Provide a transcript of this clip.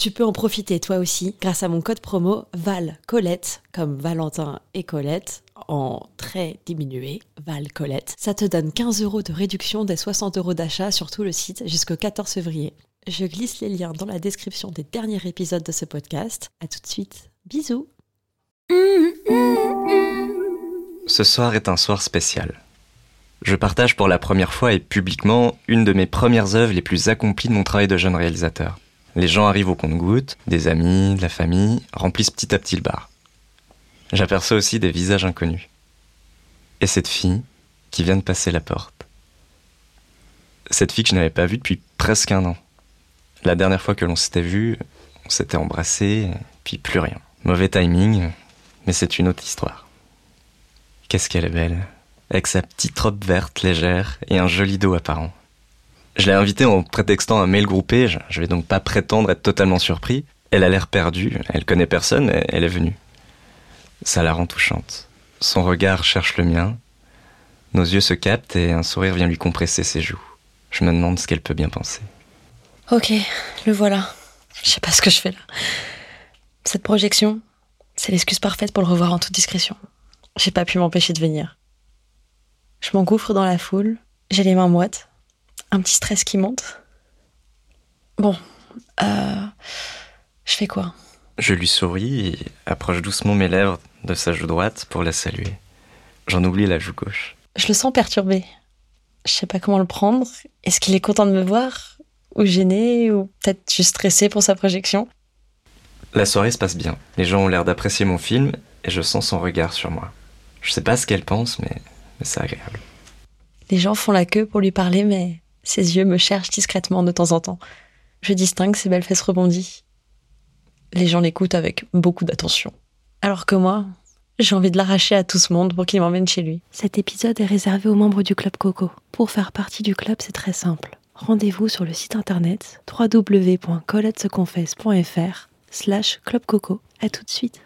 Tu peux en profiter toi aussi grâce à mon code promo Val Colette, comme Valentin et Colette, en très diminué, Val Colette. Ça te donne 15 euros de réduction des 60 euros d'achat sur tout le site jusqu'au 14 février. Je glisse les liens dans la description des derniers épisodes de ce podcast. À tout de suite. Bisous. Ce soir est un soir spécial. Je partage pour la première fois et publiquement une de mes premières œuvres les plus accomplies de mon travail de jeune réalisateur. Les gens arrivent au compte-gouttes, des amis, de la famille, remplissent petit à petit le bar. J'aperçois aussi des visages inconnus. Et cette fille qui vient de passer la porte. Cette fille que je n'avais pas vue depuis presque un an. La dernière fois que l'on s'était vu, on s'était embrassé, puis plus rien. Mauvais timing, mais c'est une autre histoire. Qu'est-ce qu'elle est belle, avec sa petite robe verte légère et un joli dos apparent. Je l'ai invitée en prétextant un mail groupé, je vais donc pas prétendre être totalement surpris. Elle a l'air perdue, elle connaît personne, elle est venue. Ça la rend touchante. Son regard cherche le mien, nos yeux se captent et un sourire vient lui compresser ses joues. Je me demande ce qu'elle peut bien penser. Ok, le voilà. Je sais pas ce que je fais là. Cette projection, c'est l'excuse parfaite pour le revoir en toute discrétion. J'ai pas pu m'empêcher de venir. Je m'engouffre dans la foule, j'ai les mains moites, un petit stress qui monte. Bon, euh, je fais quoi? Je lui souris et approche doucement mes lèvres de sa joue droite pour la saluer. J'en oublie la joue gauche. Je le sens perturbé. Je sais pas comment le prendre. Est-ce qu'il est content de me voir? Ou gêné? Ou peut-être juste stressé pour sa projection? La soirée se passe bien. Les gens ont l'air d'apprécier mon film et je sens son regard sur moi. Je sais pas ce qu'elle pense, mais, mais c'est agréable. Les gens font la queue pour lui parler, mais ses yeux me cherchent discrètement de temps en temps. Je distingue ses belles fesses rebondies. Les gens l'écoutent avec beaucoup d'attention. Alors que moi, j'ai envie de l'arracher à tout ce monde pour qu'il m'emmène chez lui. Cet épisode est réservé aux membres du Club Coco. Pour faire partie du club, c'est très simple. Rendez-vous sur le site internet www.coletteseconfesse.fr slash clubcoco. À tout de suite.